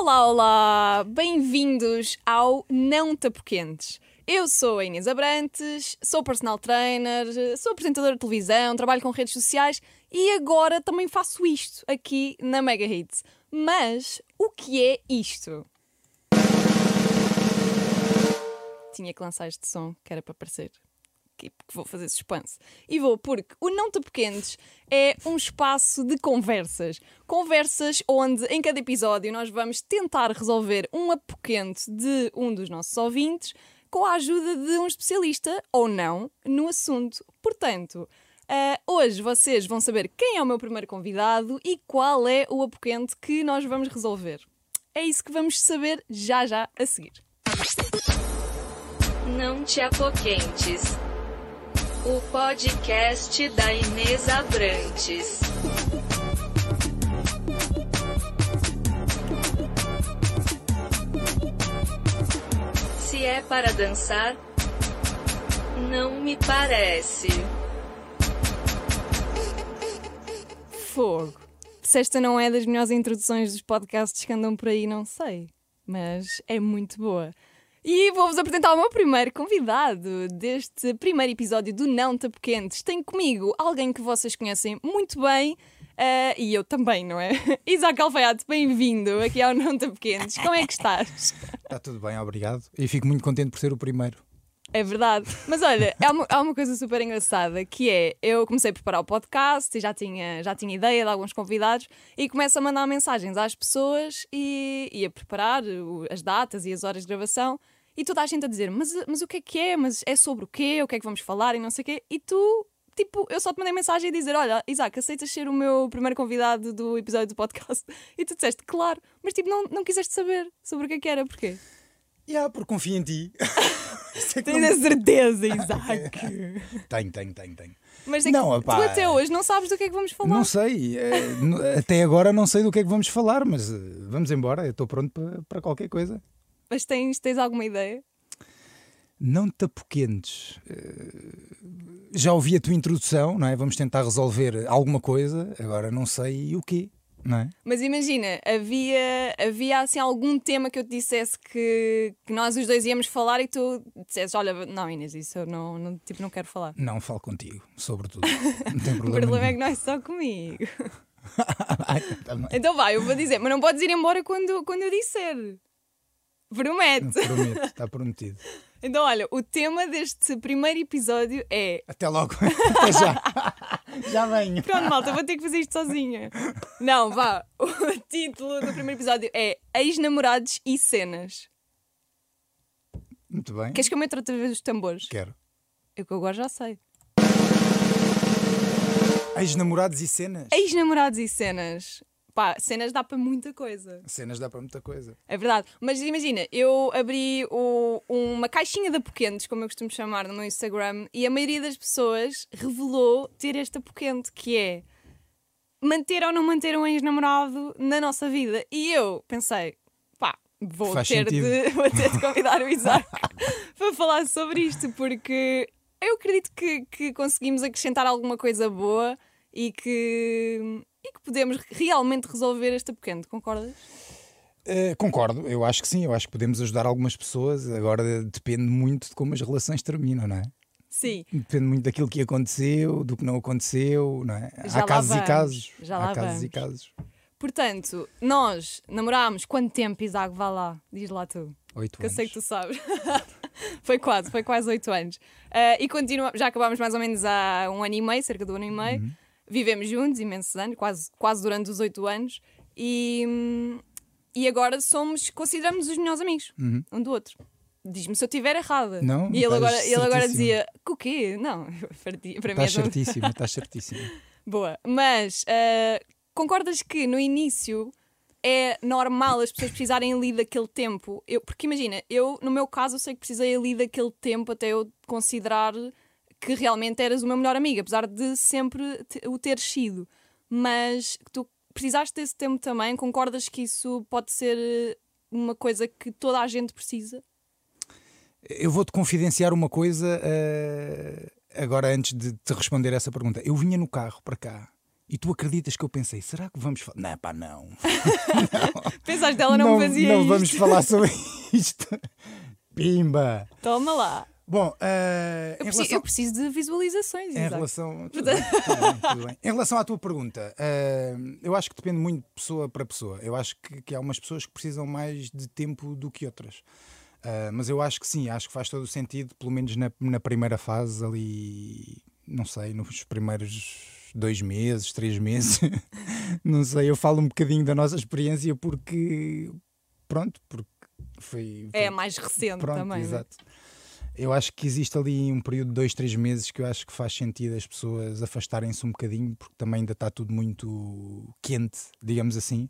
Olá, olá! Bem-vindos ao Não Tapoquentes. Eu sou a Inês Abrantes, sou personal trainer, sou apresentadora de televisão, trabalho com redes sociais e agora também faço isto aqui na Mega Hits. Mas o que é isto? Tinha que lançar este som que era para aparecer que vou fazer suspense. E vou porque o Não Te Pequenos é um espaço de conversas. Conversas onde em cada episódio nós vamos tentar resolver um apoquente de um dos nossos ouvintes com a ajuda de um especialista ou não no assunto. Portanto, uh, hoje vocês vão saber quem é o meu primeiro convidado e qual é o apoquente que nós vamos resolver. É isso que vamos saber já já a seguir. Não te apoquentes o podcast da Inês Abrantes. Se é para dançar, não me parece. Fogo. Se esta não é das melhores introduções dos podcasts que andam por aí, não sei. Mas é muito boa. E vou-vos apresentar o meu primeiro convidado deste primeiro episódio do Não Tapoquentes. Tem comigo alguém que vocês conhecem muito bem. Uh, e eu também, não é? Isaac Alfaiate, bem-vindo aqui ao Não Tapoquentes. Como é que estás? Está tudo bem, obrigado. E fico muito contente por ser o primeiro. É verdade. Mas olha, há uma, há uma coisa super engraçada que é: eu comecei a preparar o podcast e já tinha, já tinha ideia de alguns convidados e começo a mandar mensagens às pessoas e, e a preparar as datas e as horas de gravação. E toda a gente a dizer, mas, mas o que é que é? Mas é sobre o quê? O que é que vamos falar? E não sei o quê. E tu, tipo, eu só te mandei mensagem a dizer: Olha, Isaac, aceitas ser o meu primeiro convidado do episódio do podcast? E tu disseste, claro, mas tipo, não, não quiseste saber sobre o que é que era, porquê? Yeah, porque confio em ti. Tens a certeza, Isaac. tenho, tenho, tenho, tenho. Mas é não, tu até hoje não sabes do que é que vamos falar. Não sei. É, até agora não sei do que é que vamos falar, mas eh, vamos embora. Eu estou pronto para, para qualquer coisa. Mas tens, tens alguma ideia? Não te apoquentes. Uh, já ouvi a tua introdução, não é? Vamos tentar resolver alguma coisa, agora não sei o quê. Não é? Mas imagina, havia, havia assim algum tema que eu te dissesse que, que nós os dois íamos falar e tu dissesses: Olha, não, Inês, isso eu não, não, tipo, não quero falar. Não falo contigo, sobretudo. Não tem problema. o problema é que não é só comigo. Então vai, eu vou dizer, mas não podes ir embora quando, quando eu disser. Promete. Prometo, está prometido. Então, olha, o tema deste primeiro episódio é. Até logo. Até já. já venho. Pronto, malta, vou ter que fazer isto sozinha. Não, vá. O título do primeiro episódio é Ex-namorados e cenas. Muito bem. Queres que eu meta outra vez os tambores? Quero. Eu que agora já sei. Ex-namorados e cenas? Ex-namorados e cenas pá, cenas dá para muita coisa. Cenas dá para muita coisa. É verdade. Mas imagina, eu abri o, uma caixinha de apoquentes, como eu costumo chamar no meu Instagram, e a maioria das pessoas revelou ter este apoquente, que é manter ou não manter um ex-namorado na nossa vida. E eu pensei, pá, vou ter, de, vou ter de convidar o Isaac para falar sobre isto, porque eu acredito que, que conseguimos acrescentar alguma coisa boa e que e que podemos realmente resolver este pequeno, concordas? Uh, concordo, eu acho que sim, eu acho que podemos ajudar algumas pessoas. Agora depende muito de como as relações terminam, não é? Sim. Depende muito daquilo que aconteceu, do que não aconteceu, não é? Já Há casos vamos. e casos. Já Há casos vamos. e casos. Portanto, nós namorámos quanto tempo, Isaac? Vá lá, diz lá tu. Oito que anos. eu sei que tu sabes. foi quase, foi quase oito anos. Uh, e continua, já acabámos mais ou menos há um ano e meio, cerca de um ano e meio. Uhum. Vivemos juntos imensos anos, quase, quase durante os oito anos, e, e agora somos, consideramos os melhores amigos, uhum. um do outro. Diz-me se eu estiver errada. Não, e ele agora, ele agora dizia: o quê? Não, para, mim. Estás é certíssima, estás certíssima. Boa, mas uh, concordas que no início é normal as pessoas precisarem ali daquele tempo? Eu, porque imagina, eu no meu caso eu sei que precisei ali daquele tempo até eu considerar que realmente eras o meu melhor amigo, apesar de sempre o ter sido. Mas tu precisaste desse tempo também, concordas que isso pode ser eh, uma coisa que toda a gente precisa? Eu vou-te confidenciar uma coisa uh, agora antes de te responder essa pergunta. Eu vinha no carro para cá E tu acreditas que eu pensei, será que vamos falar? Não, pá, não. Pensaste dela não, não fazia não isto. vamos falar sobre isto. Pimba! Toma lá. Bom, eh, Eu preciso, relação, eu preciso de visualizações. em relação. Tudo bem, tudo bem, tudo bem. Em relação à tua pergunta, eh, eu acho que depende muito de pessoa para pessoa. Eu acho que, que há umas pessoas que precisam mais de tempo do que outras. Eh, mas eu acho que sim, acho que faz todo o sentido, pelo menos na, na primeira fase, ali, não sei, nos primeiros dois meses, três meses, não sei, eu falo um bocadinho da nossa experiência porque, pronto, porque foi. É foi- mais recente Pronto, também. né? Eu acho que existe ali um período de dois, três meses que eu acho que faz sentido as pessoas afastarem-se um bocadinho, porque também ainda está tudo muito quente, digamos assim.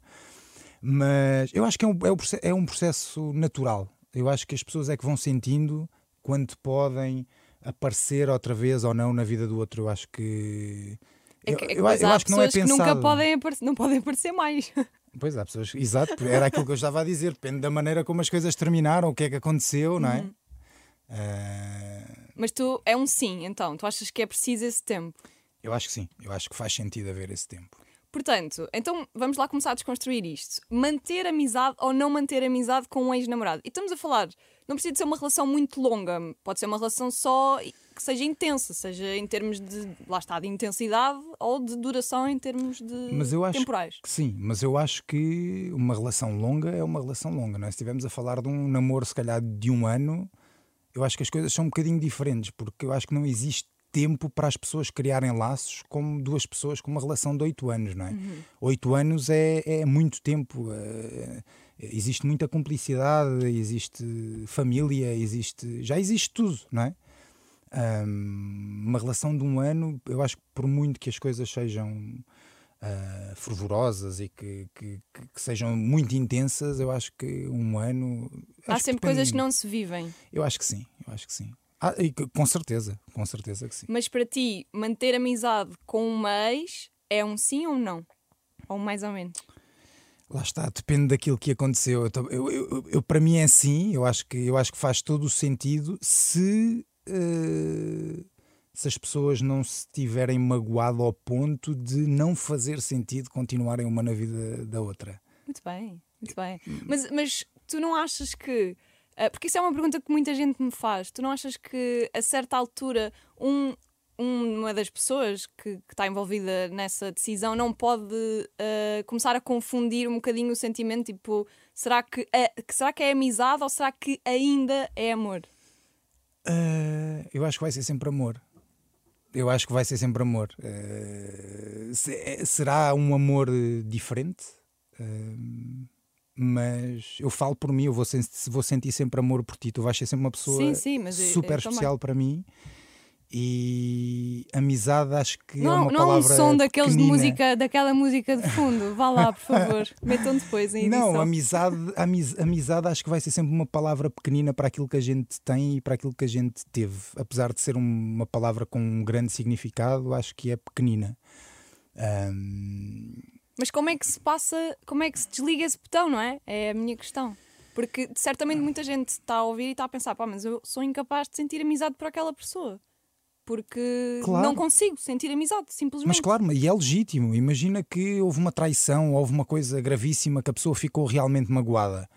Mas eu acho que é um, é um é processo natural. Eu acho que as pessoas é que vão sentindo quando podem aparecer outra vez ou não na vida do outro. Eu acho que. É Eu, que, é que eu- eu acho que não é pensado. nunca podem aparecer, não podem aparecer mais. Pois há pessoas. Exato, era aquilo que eu estava a dizer. Depende da maneira como as coisas terminaram, o que é que aconteceu, não é? Uhum. Ah, Mas tu é um sim, então. Tu achas que é preciso esse tempo. eu acho que sim. Eu acho que faz sentido haver esse tempo. Portanto, então vamos lá começar a desconstruir isto. Manter amizade ou não manter amizade com um ex-namorado. E estamos a falar, não precisa de ser uma relação muito longa, pode ser uma relação só que seja intensa, seja em termos de, lá está, de intensidade ou de duração em termos de Mas eu acho temporais. sim. Mas eu acho que uma relação longa é uma relação longa, não é? Se estivermos a falar de um namoro, se calhar de um ano, eu acho que as coisas são um bocadinho diferentes, porque eu acho que não existe tempo para as pessoas criarem laços como duas pessoas com uma relação de oito anos, não é? Oito anos é, é muito tempo. eh, existe muita cumplicidade, existe família, existe. Já existe tudo, não é? Ahm, uma relação de um ano, eu acho que por muito que as coisas sejam ah, fervorosas e que, que- que- que sejam muito intensas, eu acho que um ano. Há sempre coisas que não se vivem. Eu acho que sim, eu acho que sim. Ah, e com certeza, com certeza que sim. Mas para ti, manter amizade com uma ex é um sim ou um não? Ou um mais ou menos? Lá está, depende daquilo que aconteceu. Eu, eu- eu- para mim é assim, eu acho, que, eu acho que faz todo o sentido se, eh, se as pessoas não se tiverem magoado ao ponto de não fazer sentido continuarem uma na vida da outra. Muito bem, muito bem. Mas, mas tu não achas que. ah, porque isso é uma pergunta que muita gente me faz. Tu não achas que a certa altura um, um- uma das pessoas que, está envolvida nessa decisão não pode ah, começar a confundir um bocadinho o sentimento? Tipo, será que, é, será que é amizade ou será que ainda é amor? Eh, eu acho que vai ser sempre amor. Eu acho que vai ser sempre amor. Eh, se- eh, será um amor diferente? Eh, mas eu falo por mim, eu vou, sen- vou sentir sempre amor por ti. Tu vais ser sempre uma pessoa Sim, sim, mas eu- eu super também. especial para mim. E amizade acho que é Não, uma não é um palavra som daqueles de música, daquela música de fundo. Vá lá, por favor. Metam depois em edição. Não, amizade, amiz- amizade acho que vai ser sempre uma palavra pequenina para aquilo que a gente tem e para aquilo que a gente teve. Apesar de ser um- uma palavra com um grande significado, acho que é pequenina. Ahm, Mas como é que se passa, como é que se desliga esse botão, não é? É a minha questão. Porque certamente muita gente está a ouvir e está a pensar, pá, mas eu sou incapaz de sentir amizade por aquela pessoa. Porque Claro. não consigo sentir amizade, simplesmente. mas claro, e é legítimo. Imagina que houve uma traição, houve uma coisa gravíssima que a pessoa ficou realmente magoada.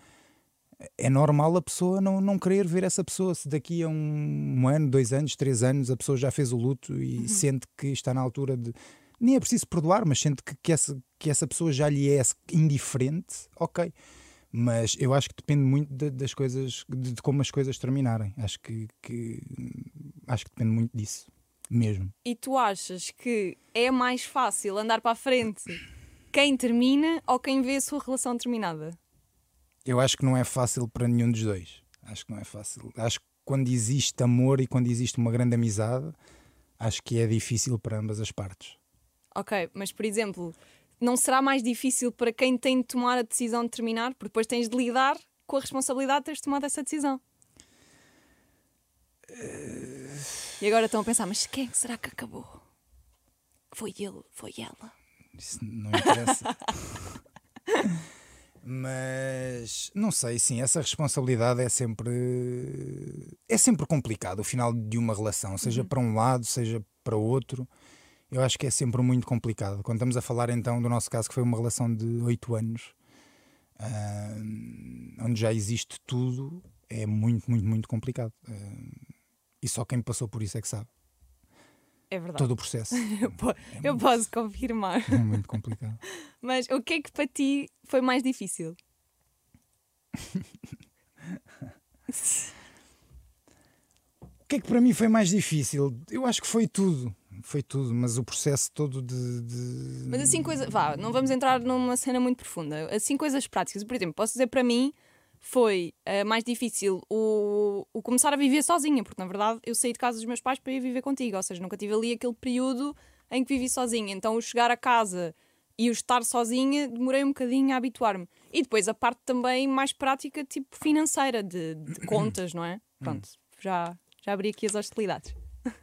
É normal a pessoa não, não querer ver essa pessoa. Se daqui a um, um ano, dois anos, três anos a pessoa já fez o luto Uhum. e sente que está na altura de. Nem é preciso perdoar, mas sente que, que, essa, que essa pessoa já lhe é indiferente, ok. Mas eu acho que depende muito de- das coisas, de, de como as coisas terminarem. Acho que, que- acho que depende muito disso, mesmo. E tu achas que é mais fácil andar para a frente quem termina ou quem vê a sua relação terminada? Eu acho que não é fácil para nenhum dos dois. Acho que não é fácil. Acho que quando existe amor e quando existe uma grande amizade, acho que é difícil para ambas as partes. Ok, mas por exemplo, não será mais difícil para quem tem de tomar a decisão de terminar? Porque depois tens de lidar com a responsabilidade de teres tomado essa decisão. E agora estão a pensar, mas quem será que acabou? Foi ele, foi ela. Isso não interessa. Mas não sei, sim, essa responsabilidade é sempre é sempre complicado o final de uma relação, seja para um lado, seja para outro. Eu acho que é sempre muito complicado. Quando estamos a falar então do nosso caso, que foi uma relação de oito anos, ah, onde já existe tudo, é muito, muito, muito complicado. Ah, e só quem passou por isso é que sabe. É verdade. Todo o processo. Eu, po- eu posso confirmar. É muito complicado. Mas o que é que para ti foi mais difícil? O que é que para mim foi mais difícil? Eu acho que foi tudo. Foi tudo, mas o processo todo de. de- Mas assim, coisa. Vá, não vamos entrar numa cena muito profunda. Assim, coisas práticas. Por exemplo, posso dizer para mim foi eh, mais difícil o, o começar a viver sozinha, porque na verdade eu saí de casa dos meus pais para ir viver contigo, ou seja, nunca tive ali aquele período em que vivi sozinha. Então, o chegar a casa e o estar sozinha, demorei um bocadinho a habituar-me. E depois a parte também mais prática, tipo financeira, de, de contas, não é? Pronto, já, já abri aqui as hostilidades.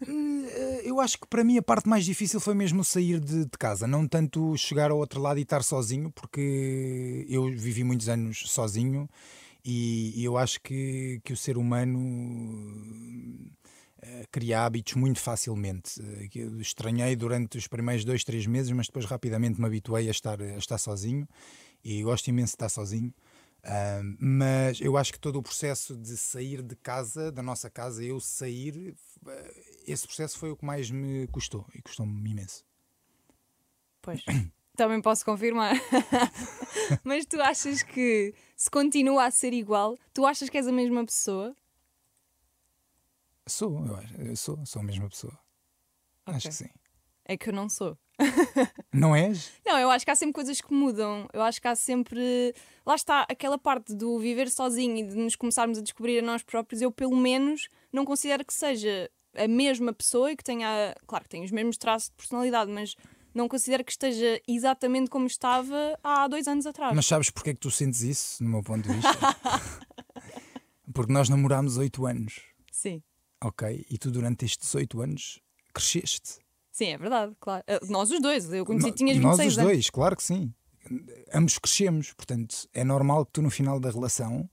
Eh, Eu acho que para mim a parte mais difícil foi mesmo sair de, de casa, não tanto chegar ao outro lado e estar sozinho, porque eu vivi muitos anos sozinho e, e eu acho que, que o ser humano eh, cria hábitos muito facilmente. Eh, eu estranhei durante os primeiros dois, três meses, mas depois rapidamente me habituei a estar, a estar sozinho e gosto imenso de estar sozinho. Ah, mas eu acho que todo o processo de sair de casa, da nossa casa, eu sair, eh, esse processo foi o que mais me custou e custou-me imenso. Pois. Também posso confirmar. Mas tu achas que se continua a ser igual, tu achas que és a mesma pessoa? Sou, eu acho, eu sou, sou a mesma pessoa. Acho Ok. que sim. É que eu não sou. Não és? Não, eu acho que há sempre coisas que mudam. Eu acho que há sempre. Lá está, aquela parte do viver sozinho e de nos começarmos a descobrir a nós próprios, eu pelo menos não considero que seja a mesma pessoa e que tenha. Claro que tem os mesmos traços de personalidade, mas não considero que esteja exatamente como estava há dois anos atrás. Mas sabes porque é que tu sentes isso, no meu ponto de vista? Porque nós namorámos oito anos, Sim. ok? E tu durante estes oito anos cresceste. Sim, é verdade, claro. Ah, Nós os dois, eu conheci No- tinhas 26 Nós os anos. dois, claro que sim. Ambos crescemos, portanto, é normal que tu no final da relação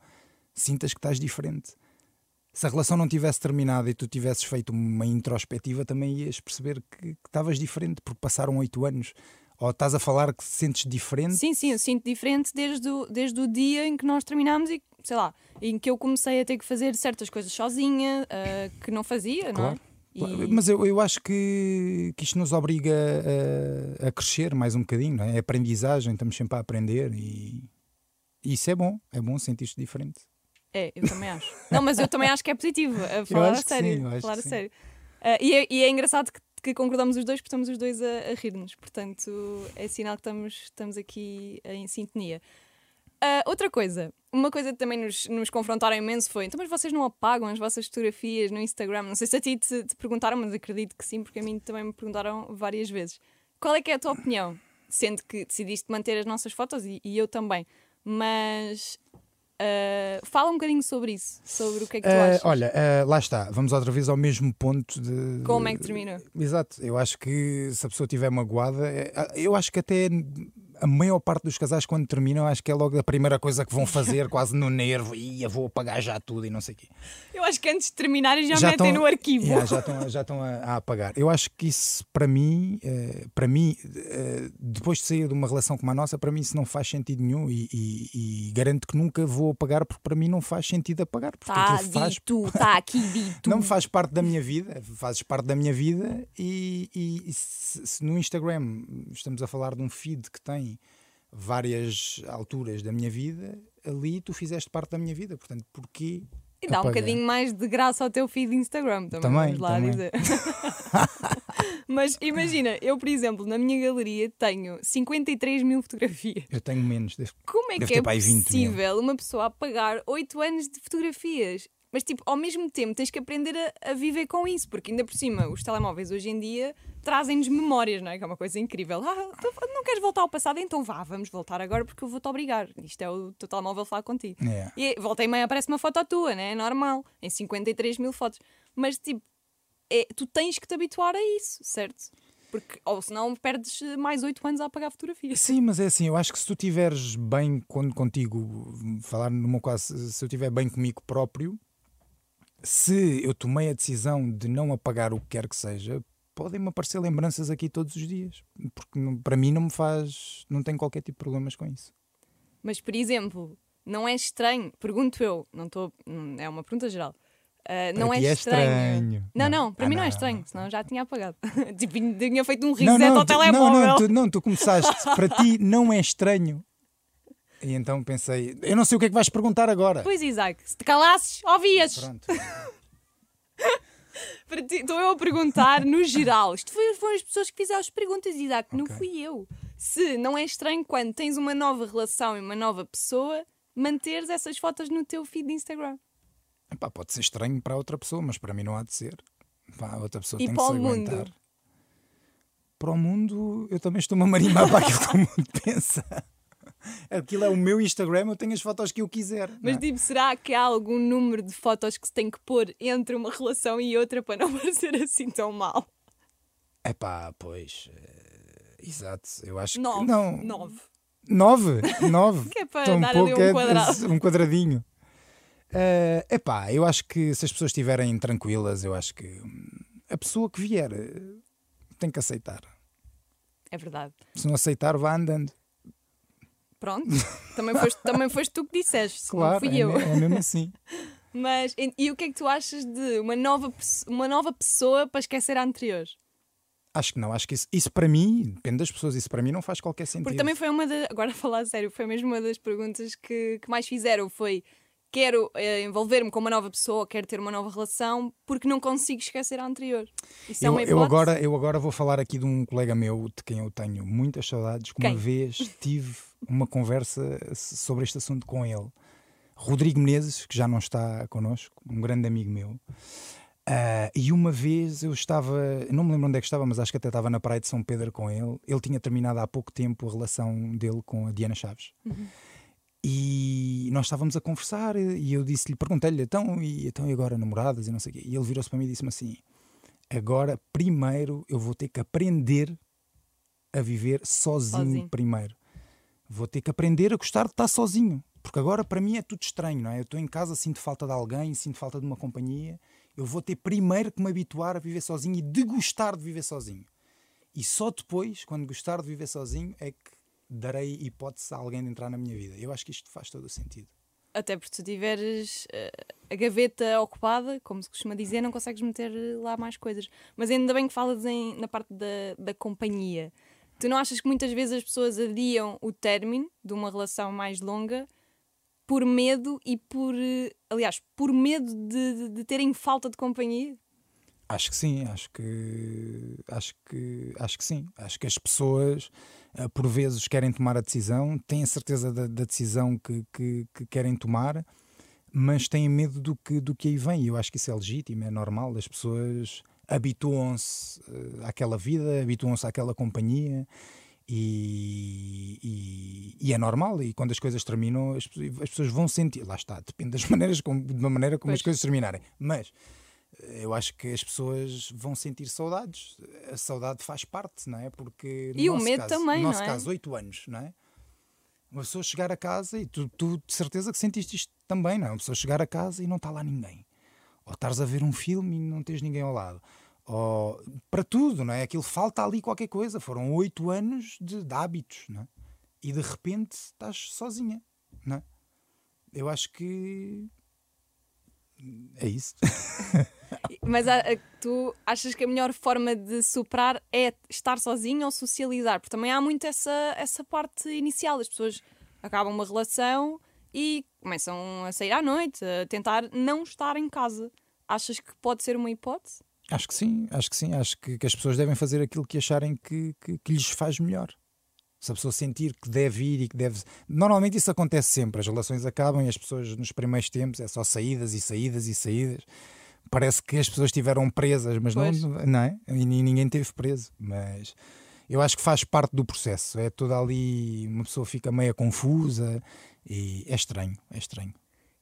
sintas que estás diferente. Se a relação não tivesse terminado e tu tivesses feito uma introspectiva, também ias perceber que que estavas diferente, porque passaram oito anos. Ou estás a falar que te sentes diferente, Sim, sim, eu sinto diferente desde o, desde o dia em que nós terminámos e, sei lá, em que eu comecei a ter que fazer certas coisas sozinha, ah, que não fazia, não é? E- Mas eu, eu acho que, que isto nos obriga a, a crescer mais um bocadinho, é? É aprendizagem, estamos sempre a aprender e, e isso é bom, é bom sentir-te diferente. É, eu também acho. Não, mas eu também acho que é positivo, a falar a sério. sim, falar a sim. sério. Ah, e, é, e é engraçado que, que concordamos os dois, porque estamos os dois a, a rir-nos. Portanto, é sinal que estamos, estamos aqui em sintonia. Ah, outra coisa, uma coisa que também nos, nos confrontaram imenso foi: então, mas vocês não apagam as vossas fotografias no Instagram? Não sei se a ti te, te perguntaram, mas acredito que sim, porque a mim também me perguntaram várias vezes. Qual é que é a tua opinião? Sendo que decidiste manter as nossas fotos e, e eu também, mas ah, fala um bocadinho sobre isso, sobre o que é que tu Ah, achas. olha, ah, lá está, vamos outra vez ao mesmo ponto de. Como é que terminou? Exato, eu acho que se a pessoa estiver magoada, é- eu acho que até a maior parte dos casais, quando terminam, acho que é logo a primeira coisa que vão fazer, quase no nervo, e eu vou apagar já tudo e não sei o quê. Eu acho que antes de terminarem já, Já metem estão- no arquivo. Yeah, já estão, já estão a, a apagar. Eu acho que isso, para mim, eh, para mim, eh, depois de sair de uma relação como a nossa, para mim isso não faz sentido nenhum e, e- e garanto que nunca vou apagar porque para mim não faz sentido apagar. Está faz, dito, está aqui dito. não faz parte da minha vida, fazes parte da minha vida e, e- e se, se no Instagram estamos a falar de um feed que tem várias alturas da minha vida, ali tu fizeste parte da minha vida, portanto, porquê? E dá um bocadinho mais de graça ao teu feed de Instagram também, Também, vamos lá também. dizer. Mas imagina, eu, por exemplo, na minha galeria tenho 53 mil fotografias. Eu tenho menos. deve- Como é que é para aí 20 mil. possível uma pessoa apagar 8 anos de fotografias? Mas, tipo, ao mesmo tempo tens que aprender a, a viver com isso, porque ainda por cima os telemóveis hoje em dia trazem-nos memórias, não é? Que é uma coisa incrível. Ah, tu não queres voltar ao passado? Então vá, vamos voltar agora porque eu vou-te obrigar. Isto é o teu telemóvel falar contigo. É. E volta e meia aparece uma foto tua, né? É normal, em 53 mil fotos. Mas, tipo, é, tu tens que te habituar a isso, certo? Porque, ou senão perdes mais 8 anos a apagar fotografias. Sim, mas é assim, eu acho que se tu estiveres bem con- contigo, falar meu caso, se eu estiver bem comigo próprio, se eu tomei a decisão de não apagar o que quer que seja, podem-me aparecer lembranças aqui todos os dias. Porque não- para mim não me faz. Não tenho qualquer tipo de problemas com isso. Mas, por exemplo, não é estranho, pergunto eu, não estou. É uma pergunta geral. Ah, não Para é ti é estranho. estranho. Não, Não. não, para Ah, mim não é não, estranho, não. senão eu já tinha apagado. tipo, tinha feito um Não, reset não, ao tu, não, telemóvel. não, tu, não, tu começaste. para ti não é estranho. E então pensei, eu não sei o que é que vais perguntar agora. Pois, Isaac, se te calasses, ouvias. Pronto. Ti- Estou eu a perguntar no geral. Isto foi, foram as pessoas que fizeram as perguntas, Isaac, não Ok. fui eu. Se não é estranho quando tens uma nova relação e uma nova pessoa, manteres essas fotos no teu feed de Instagram. Epá, pode ser estranho para outra pessoa, mas para mim não há de ser. Pá, a outra pessoa E tem para que o se mundo? aguentar. Para o mundo, eu também estou-me a marimbar para aquilo que o mundo pensa. Aquilo é o meu Instagram, eu tenho as fotos que eu quiser. Mas é? tipo, será que há algum número de fotos que se tem que pôr entre uma relação e outra para não parecer assim tão mal? Epá, pois. eh, exato, eu acho Nove. que. Não, Nove. Nove? Nove? Que é para Tão dar ali pouco, um é- quadrado. um quadradinho. Eh, epá, eu acho que se as pessoas estiverem tranquilas, eu acho que hum, a pessoa que vier eh, tem que aceitar. É verdade. Se não aceitar, vá andando. Pronto. Também foste, também foste tu que disseste, Claro, não fui é, eu. é mesmo assim. Mas, e, e o que é que tu achas de uma nova, uma nova pessoa para esquecer a anterior? Acho que não, acho que isso, isso para mim, depende das pessoas, isso para mim não faz qualquer sentido. Porque também foi uma das. Agora a falar a sério, foi mesmo uma das perguntas que, que mais fizeram. Foi: quero eh, envolver-me com uma nova pessoa, quero ter uma nova relação, porque não consigo esquecer a anterior. Isso é eu, uma eu agora, eu agora vou falar aqui de um colega meu de quem eu tenho muitas saudades, que Quem? uma vez tive uma conversa sobre este assunto com ele. Rodrigo Menezes, que já não está connosco, um grande amigo meu. Ah, e uma vez eu estava, não me lembro onde é que estava, mas acho que até estava na praia de São Pedro com ele. Ele tinha terminado há pouco tempo a relação dele com a Diana Chaves. E nós estávamos a conversar e eu disse-lhe, perguntei-lhe, então e, então e agora namoradas e não sei o quê. E ele virou-se para mim e disse-me assim: agora primeiro eu vou ter que aprender a viver sozinho, Sozinho. primeiro. Vou ter que aprender a gostar de estar sozinho. Porque agora para mim é tudo estranho, não é? Eu estou em casa, sinto falta de alguém, sinto falta de uma companhia. Eu vou ter primeiro que me habituar a viver sozinho e degustar de viver sozinho. E só depois, quando gostar de viver sozinho, é que darei hipótese a alguém de entrar na minha vida. Eu acho que isto faz todo o sentido. Até porque se tiveres eh, a gaveta ocupada, como se costuma dizer, não consegues meter lá mais coisas. Mas ainda bem que falas em- na parte da, da companhia. Tu não achas que muitas vezes as pessoas adiam o término de uma relação mais longa por medo e por. eh, Aliás, por medo de, de- de terem falta de companhia? Acho que sim, acho que acho que acho que sim. Acho que as pessoas eh, por vezes querem tomar a decisão, têm a certeza da, da decisão que, que, que querem tomar, mas têm medo do que, do que aí vem. E eu acho que isso é legítimo, é normal. As pessoas habituam-se eh, àquela vida, habituam-se àquela companhia. E, e- e é normal, e quando as coisas terminam, as, as pessoas vão sentir. Lá está, depende das maneiras como, de uma maneira como Pois. as coisas terminarem. Mas eu acho que as pessoas vão sentir saudades. A saudade faz parte, não é? Porque no E o medo caso, também, no nosso não é? caso, oito anos, não é? Uma pessoa chegar a casa e tu, tu de certeza que sentiste isto também, não é? Uma pessoa chegar a casa e não está lá ninguém. Ou estares a ver um filme e não tens ninguém ao lado. Ou para tudo, não é? Aquilo falta ali qualquer coisa. Foram oito anos de, de hábitos, não é? E de repente estás sozinha, não é? Eu acho que é isso. Mas a- a- tu achas que a melhor forma de superar é estar sozinho ou socializar? Porque também há muito essa, essa parte inicial. As pessoas acabam uma relação e começam a sair à noite, a tentar não estar em casa. Achas que pode ser uma hipótese? Acho que sim, acho que sim. Acho que, que as pessoas devem fazer aquilo que acharem que, que, que lhes faz melhor. Se a pessoa sentir que deve ir e que deve. Normalmente isso acontece sempre. As relações acabam e as pessoas, nos primeiros tempos, é só saídas e saídas e saídas. Parece que as pessoas estiveram presas, mas não, Pois. não é? E ni- ninguém teve preso. Mas eu acho que faz parte do processo. É toda ali. Uma pessoa fica meio confusa e é estranho. É estranho.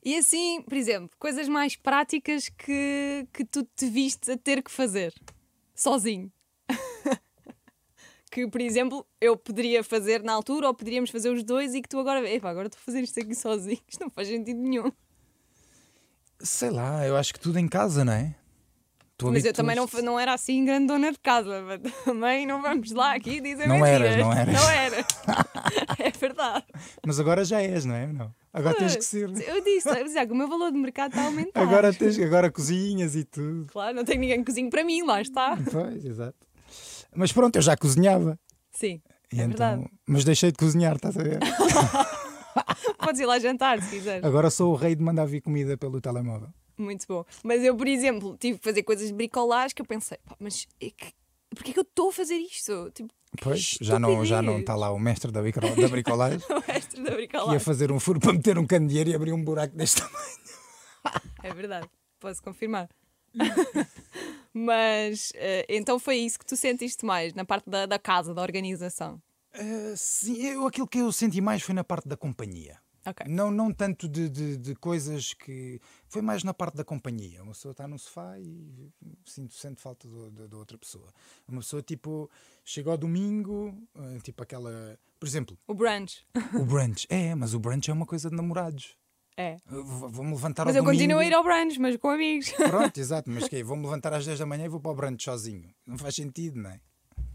E assim, por exemplo, coisas mais práticas que, que tu te viste a ter que fazer sozinho. que, por exemplo, eu poderia fazer na altura ou poderíamos fazer os dois e que tu agora. Epá, agora estou a fazer isto aqui sozinho. Isto não faz sentido nenhum. Sei lá, eu acho que tudo em casa, não é? Tu Mas eu também não, não era assim grande dona de casa. Também não vamos lá aqui dizer Não mentiras. eras, não eras. Não era. é verdade. Mas agora já és, não é? Não. Agora tens que ser. Eu disse, o meu valor de mercado está a aumentar. Agora tens agora cozinhas e tudo. Claro, não tem ninguém que cozinhe para mim, lá está. Pois, exato. Mas pronto, eu já cozinhava. Sim, E é então- verdade. Mas deixei de cozinhar, estás a ver? Podes ir lá jantar se quiseres. Agora sou o rei de mandar vir comida pelo telemóvel. Muito bom. Mas eu, por exemplo, tive que fazer coisas de bricolagem que eu pensei, pá, mas é que, porquê é que eu estou a fazer isto? Tipo, Pois, já não já não está lá o mestre da, brico- da bricolagem o resto da que ia bricolagem. fazer um furo para meter um candeeiro e abrir um buraco deste tamanho. É verdade, posso confirmar. Mas eh, então foi isso que tu sentiste mais na parte da, da casa, da organização. Ah, sim, eu, aquilo que eu senti mais foi na parte da companhia. Ok. Não, não tanto de, de, de coisas que. Foi mais na parte da companhia. Uma pessoa está no sofá e sinto, sente falta da outra pessoa. Uma pessoa, tipo, chega ao domingo, ah, tipo aquela. Por exemplo, O brunch. o brunch. É, mas o brunch é uma coisa de namorados. É. Vou-me levantar Mas ao eu continuo a domingo- ir ao brunch, mas com amigos. Pronto, exato, mas que é, Vou-me levantar às 10 da manhã e vou para o brunch sozinho. Não faz sentido, não é?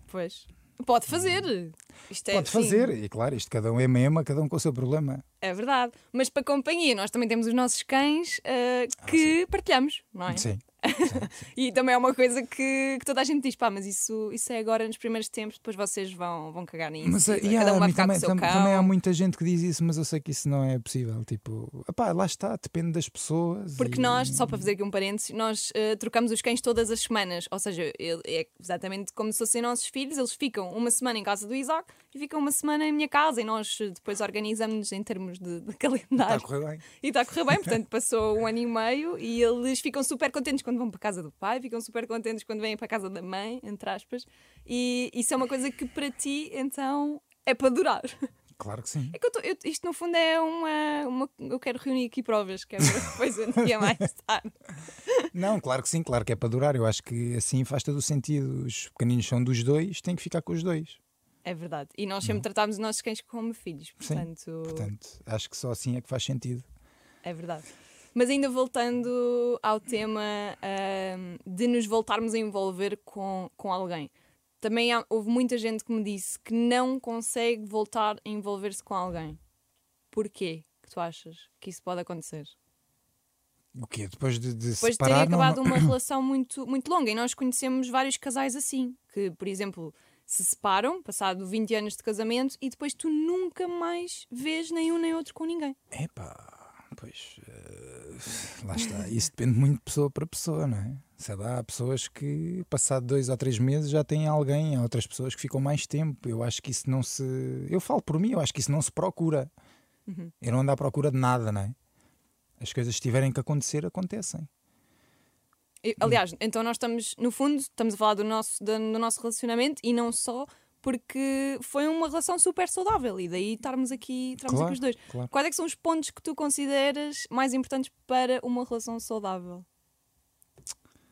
Pois. Pode fazer. Isto é, Pode sim, fazer, e claro, isto cada um é mesmo, cada um com o seu problema. é verdade. Mas para companhia, nós também temos os nossos cães eh, que partilhamos, não é? Ah, Sim. E também é uma coisa que, que toda a gente diz, pá, mas isso, isso é agora nos primeiros tempos, depois vocês vão, vão cagar nisso. Mas, e eh, cada yeah, um vai ficar com o também, seu tam- cão. também há muita gente que diz isso, mas eu sei que isso não é possível. Tipo, epá, lá está, depende das pessoas. Porque e- nós, só para fazer aqui um parênteses, nós eh, trocamos os cães todas as semanas. Ou seja, ele- é exatamente como se fossem nossos filhos. Eles ficam uma semana em casa do Isaac e ficam uma semana em minha casa. E nós eh, depois organizamos em termos de, de Está a calendário. correr bem. E está a correr bem, portanto passou um ano e meio e eles ficam super contentes quando vão para a casa do pai, ficam super contentes quando vêm para a casa da mãe, entre aspas. E isso é uma coisa que para ti, então, é para durar. Claro que sim. É que eu tô- eu- isto no fundo é uma, uma- Eu quero reunir aqui provas, que é para depois um dia mais tarde. Não, claro que sim, claro que é para durar. Eu acho que assim faz todo o sentido. Os pequeninos são dos dois, têm que ficar com os dois. É verdade. E nós sempre tratámos os nossos cães como filhos, Sim, portanto, Portanto, acho que só assim é que faz sentido. é verdade. Mas ainda voltando ao tema ahm, de nos voltarmos a envolver com, com alguém. Também há- houve muita gente que me disse que não consegue voltar a envolver-se com alguém. Porquê que tu achas que isso pode acontecer? O quê? Depois de, de Depois de separar, terem não- acabado não- uma relação muito, muito longa. E nós conhecemos vários casais assim, que, por exemplo, se separam, passado 20 anos de casamento, e depois tu nunca mais vês nenhum nem outro com ninguém. Epá, pois eh, lá está. Isso depende muito de pessoa para pessoa, não é? Sei lá, há pessoas que, passado dois ou três meses, já têm alguém, há outras pessoas que ficam mais tempo. Eu acho que isso não se. Eu falo por mim, eu acho que isso não se procura. Eu não ando à procura de nada, não é? As coisas que tiverem que acontecer, acontecem. E, aliás, então nós estamos, no fundo, estamos a falar do nosso, do nosso relacionamento e não só porque foi uma relação super saudável e daí estarmos aqui, estarmos Claro, aqui os dois. claro. Quais é que são os pontos que tu consideras mais importantes para uma relação saudável?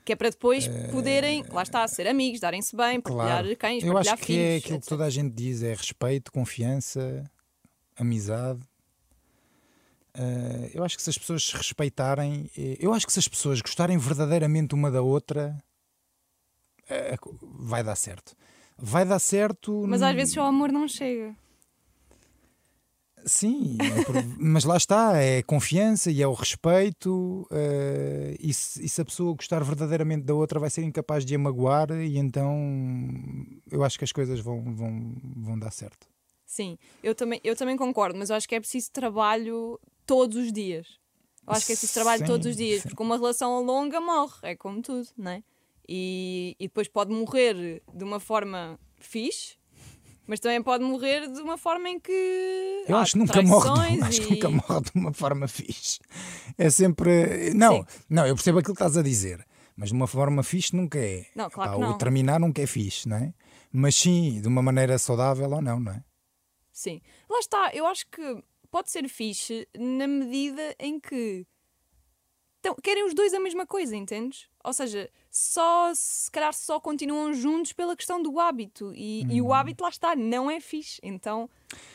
Que é para depois poderem, lá está, ser amigos, darem-se bem, partilhar Claro. cães, Eu partilhar acho que é filhos. aquilo que etc. toda a gente diz: é respeito, confiança, amizade. Eh, eu acho que se as pessoas se respeitarem, eh, eu acho que se as pessoas gostarem verdadeiramente uma da outra, eh, vai dar certo. Vai dar certo. Mas às vezes só o amor não chega. Sim, é mas lá está, é confiança e é o respeito. eh, e, se, e se a pessoa gostar verdadeiramente da outra, vai ser incapaz de a magoar, e então eu acho que as coisas vão, vão, vão dar certo. Sim, eu também, eu também concordo, mas eu acho que é preciso trabalho todos os dias. Eu acho que é preciso trabalho Sim, todos os dias, sim. porque uma relação longa morre, é como tudo, não é? E, e depois pode morrer de uma forma fixe, mas também pode morrer de uma forma em que. Eu acho que nunca morre, de- acho que e- nunca morre de uma forma fixe. É sempre. Não, Sim. não, eu percebo aquilo que estás a dizer, mas de uma forma fixe nunca é. Não, claro Pá, que O não. terminar nunca é fixe, não é? Mas sim, de uma maneira saudável ou não, não é? Sim. Lá está, eu acho que pode ser fixe na medida em que então, querem os dois a mesma coisa, entendes? Ou seja, só se calhar só continuam juntos pela questão do hábito. E, e o hábito lá está, não é fixe. Então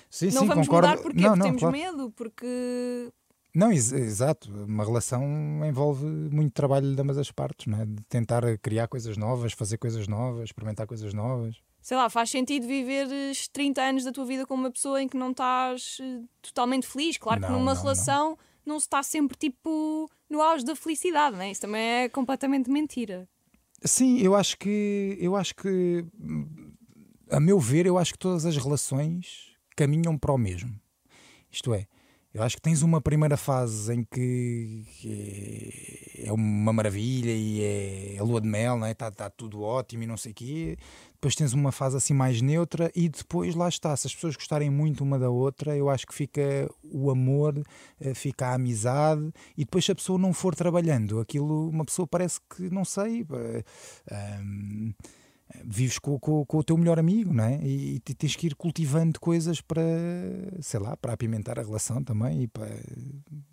Sim, não sim, vamos concordo. mudar porquê? Não, porque não, temos claro. medo, porque Não, ex- exato. Uma relação envolve muito trabalho de ambas as partes, não é? De tentar criar coisas novas, fazer coisas novas, experimentar coisas novas. Sei lá, faz sentido viveres 30 anos da tua vida com uma pessoa em que não estás eh, totalmente feliz. Claro que Não, numa não, relação não. se está sempre tipo no auge da felicidade, né? Isso também é completamente mentira. Sim, eu acho que eu acho que a meu ver, eu acho que todas as relações caminham para o mesmo. Isto é, eu acho que tens uma primeira fase em que é- uma maravilha e é lua de mel, não é? Está tá tudo ótimo e não sei o quê. Depois tens uma fase assim mais neutra e depois lá está. Se as pessoas gostarem muito uma da outra, eu acho que fica o amor, eh, fica a amizade e depois se a pessoa não for trabalhando, aquilo, uma pessoa parece que, não sei, eh, ahm, vives com, com- com o teu melhor amigo, não é? E, te- tens que ir cultivando coisas para, sei lá, para apimentar a relação também e para,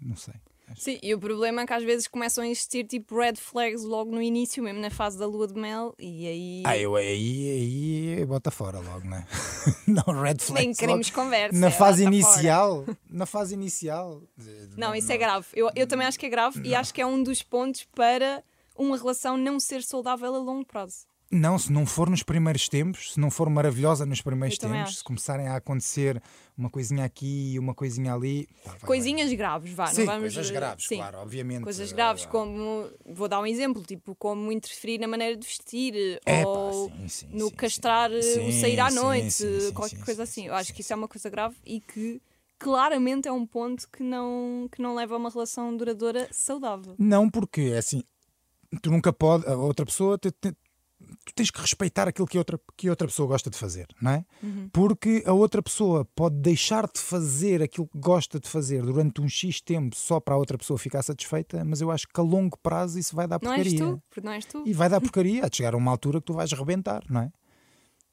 não sei. Sim, e o problema é que às vezes começam a existir tipo red flags logo no início, mesmo na fase da lua de mel, e aí Ah, eu aí, aí bota fora logo, não é? não, red flags. nem queremos conversa. Na é fase bota fora. inicial, na fase inicial. Não, isso é grave. Eu, eu também acho que é grave e acho que é um dos pontos para uma relação não ser saudável a longo prazo. Não, se não for nos primeiros tempos, se não for maravilhosa nos primeiros Eu tempos, se começarem a acontecer uma coisinha aqui e uma coisinha ali. pá, vai, Coisinhas graves, vá. vai. não Sim, vamos, coisas eh, graves, sim. claro, obviamente. Coisas eh, graves como, vou dar um exemplo, tipo como interferir na maneira de vestir É, pá, ou sim, sim, no sim, castrar sim. o sair à Sim, noite, sim, sim, qualquer sim, coisa sim, assim. sim, Eu acho sim, que isso é uma coisa grave e que claramente é um ponto que não, que não leva a uma relação duradoura saudável. Não, porque é assim, tu nunca pode, a outra pessoa, te- te- tu tens que respeitar aquilo que a outra, que a outra pessoa gosta de fazer, não é? Uhum. Porque a outra pessoa pode deixar de fazer aquilo que gosta de fazer durante um X tempo só para a outra pessoa ficar satisfeita, mas eu acho que a longo prazo isso vai dar Não és porcaria. tu, porque não és tu. E vai dar porcaria, de chegar a uma altura que tu vais rebentar, não é?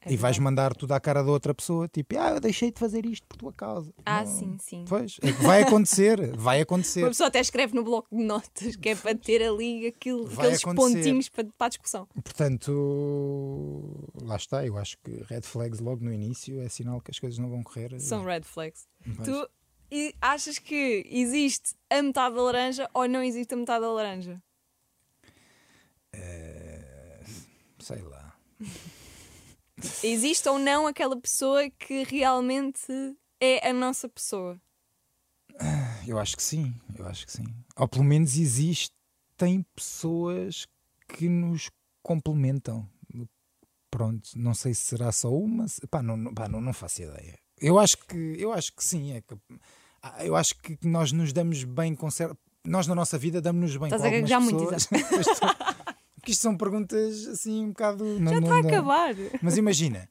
É e vais mandar tudo à cara da outra pessoa, tipo, ah, eu deixei de fazer isto por tua causa. Ah, Não- sim, sim. Pois, é vai acontecer, vai Uma acontecer. pessoa até escreve no bloco de notas que é para ter ali aquilo, aqueles acontecer. pontinhos para, para a discussão. Portanto, lá está, eu acho que red flags logo no início é sinal que as coisas não vão correr. São red flags. Tu achas que existe a metade da laranja ou não existe a metade da laranja? Sei lá. Existe ou não aquela pessoa que realmente é a nossa pessoa? Eu acho que sim, eu acho que sim. Ou pelo menos existem pessoas que nos complementam. Pronto, não sei se será só uma, pá, não, pá, não, não faço ideia. Eu acho que, eu acho que sim, é que, ah, eu acho que nós nos damos bem com cer- nós na nossa vida damos-nos bem Estás com a algumas gaguejar muito, pessoas. Porque isto são perguntas assim um bocado. não- Já não está a dá- acabar. Mas imagina,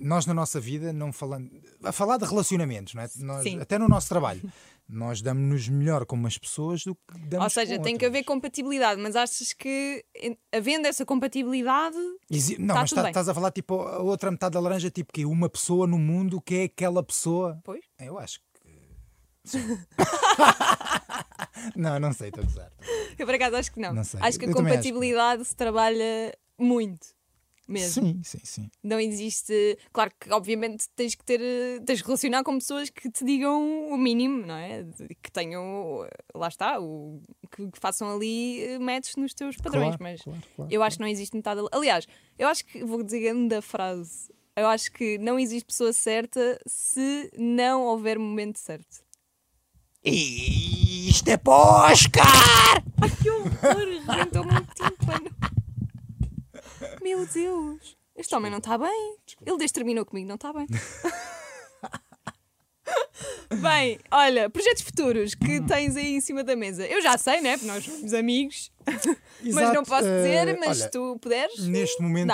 nós na nossa vida, não falando. A falar de relacionamentos, não é? Nós, até no nosso trabalho, nós damos-nos melhor com umas pessoas do que damos Ou seja, tem que haver outras. compatibilidade, mas achas que havendo essa compatibilidade, Exi- Não, Tá mas tá- estás a falar tipo a outra metade da laranja, tipo que uma pessoa no mundo que é aquela pessoa. pois, Eu acho que. não, não sei, estou a gozar. eu por acaso acho que não. Não sei. Acho que a Eu acho que compatibilidade se trabalha muito. Mesmo. Sim, sim, sim. Não existe. Claro que, obviamente, tens que ter. tens que relacionar com pessoas que te digam o mínimo, não é? Que tenham. Lá está, o, que, que façam ali eh, matches nos teus padrões. Claro, mas claro, claro, eu acho que não existe metade. Aliás, eu acho que. Vou dizer da frase. Eu acho que não existe pessoa certa se não houver momento certo. Isto é Oscar! Que horror! Rebentou-me um tímpano. Meu Deus! Este homem não está bem. Ele desde terminou comigo, não está bem. Bem, olha, projetos futuros que tens aí em cima da mesa. Eu já sei, né? Porque nós somos amigos. mas Exato, não posso eh, dizer, mas olha, tu puderes. Neste momento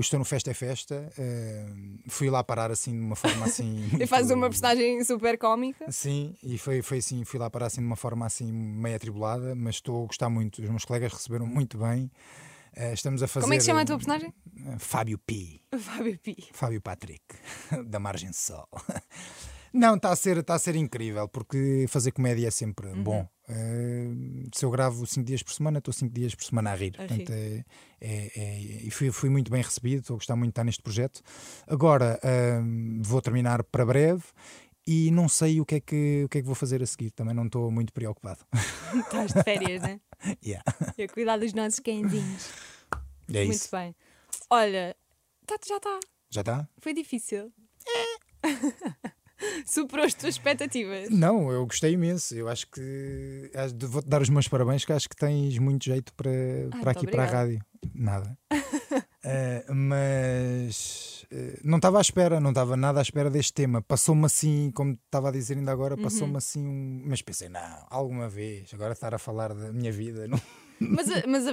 estou no Festa é Festa. eh, fui lá parar assim de uma forma assim. E fazes uma muito- personagem super cómica. Sim, e foi, foi assim, fui lá parar assim de uma forma assim meio atribulada, mas estou a gostar muito. Os meus colegas receberam muito bem. Eh, estamos a fazer. Como é que se chama a tua personagem? Fábio P. Fábio Pi. Fábio Patrick, da Margem Sol. Não, está a, ser, está a ser incrível, porque fazer comédia é sempre Uhum. bom. Eh, se eu gravo 5 dias por semana, estou 5 dias por semana a rir. A rir. Portanto, é, é- é- e fui, fui muito bem recebido, estou a gostar muito de estar neste projeto. Agora, eh, vou terminar para breve e não sei o que, é que, o que é que vou fazer a seguir. Também não estou muito preocupado. Estás de férias, né? yeah. E a cuidar dos nossos cãezinhos. É Muito isso. bem. Olha, tá, já está. Já está? Foi difícil. Superou as tuas expectativas. Não, eu gostei imenso. Eu acho que vou-te dar os meus parabéns, que acho que tens muito jeito para, para muito aqui, para a obrigada. rádio. Nada. Eh, mas eh, não estava à espera, não estava nada à espera deste tema. Passou-me assim, como estava a dizer ainda agora, Uhum. passou-me assim um. Mas pensei, não, alguma vez, agora estar a falar da minha vida. Não... Mas, a- mas a-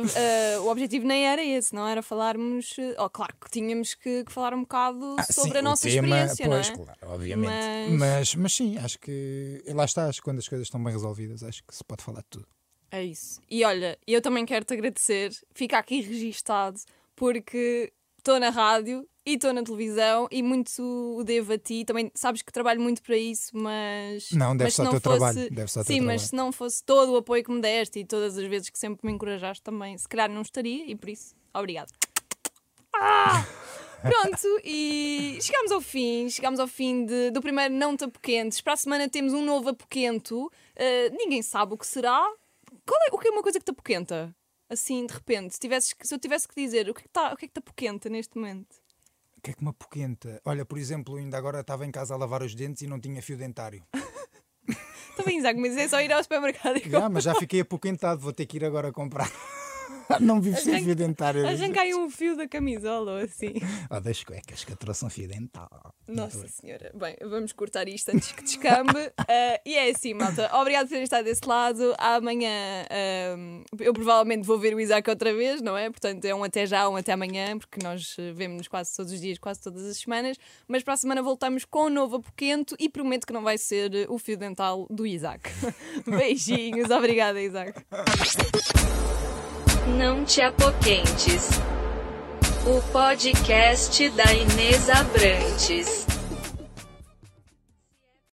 a- o objetivo nem era esse, não era falarmos. eh, Oh, claro que tínhamos que, que falar um bocado Ah, sobre sim, a nossa tema, experiência, pois, não é? claro, obviamente. Mas- Mas... Mas, sim, acho que lá está, acho que quando as coisas estão bem resolvidas, acho que se pode falar de tudo. É isso. E olha, eu também quero te agradecer. Fica aqui registado, porque estou na rádio e estou na televisão e muito o devo a ti. Também sabes que trabalho muito para isso, mas. Não, deve mas só ao teu fosse... trabalho, deve só Sim, mas trabalho. se não fosse todo o apoio que me deste e todas as vezes que sempre me encorajaste também, se calhar não estaria e por isso, obrigado. Ah! Pronto, e chegamos ao fim, chegamos ao fim de- do primeiro Não Te Apoquentes. Para a semana temos um novo apoquento. Uh, ninguém sabe o que será. Qual é, o que é uma coisa que te apoquenta? Assim, de repente, se, tivesses se eu tivesse que dizer o que é que, tá, o que, é que te apoquenta neste momento? O que é que uma poquenta? Olha, por exemplo, ainda agora estava em casa a lavar os dentes e não tinha fio dentário. Está bem, Isaac, mas é só ir ao supermercado e Já, mas já fiquei apoquentado, vou ter que ir agora comprar. não vivo sem fio dentário. aí um fio da camisola ou assim. Oh, das cuecas que eu trouxe um fio dental. Nossa Senhora. Bem, vamos cortar isto antes que descambe. Uh, e é assim, malta. Obrigado por terem estado desse lado. Amanhã um, eu provavelmente vou ver o Isaac outra vez, não é? Portanto, é um até já, um até amanhã, porque nós uh, vemos-nos quase todos os dias, quase todas as semanas. Mas para a semana voltamos com um novo apoquento e prometo que não vai ser o fio dental do Isaac. Beijinhos. Obrigada, Isaac. Não te apoquentes. O podcast da Inês Abrantes.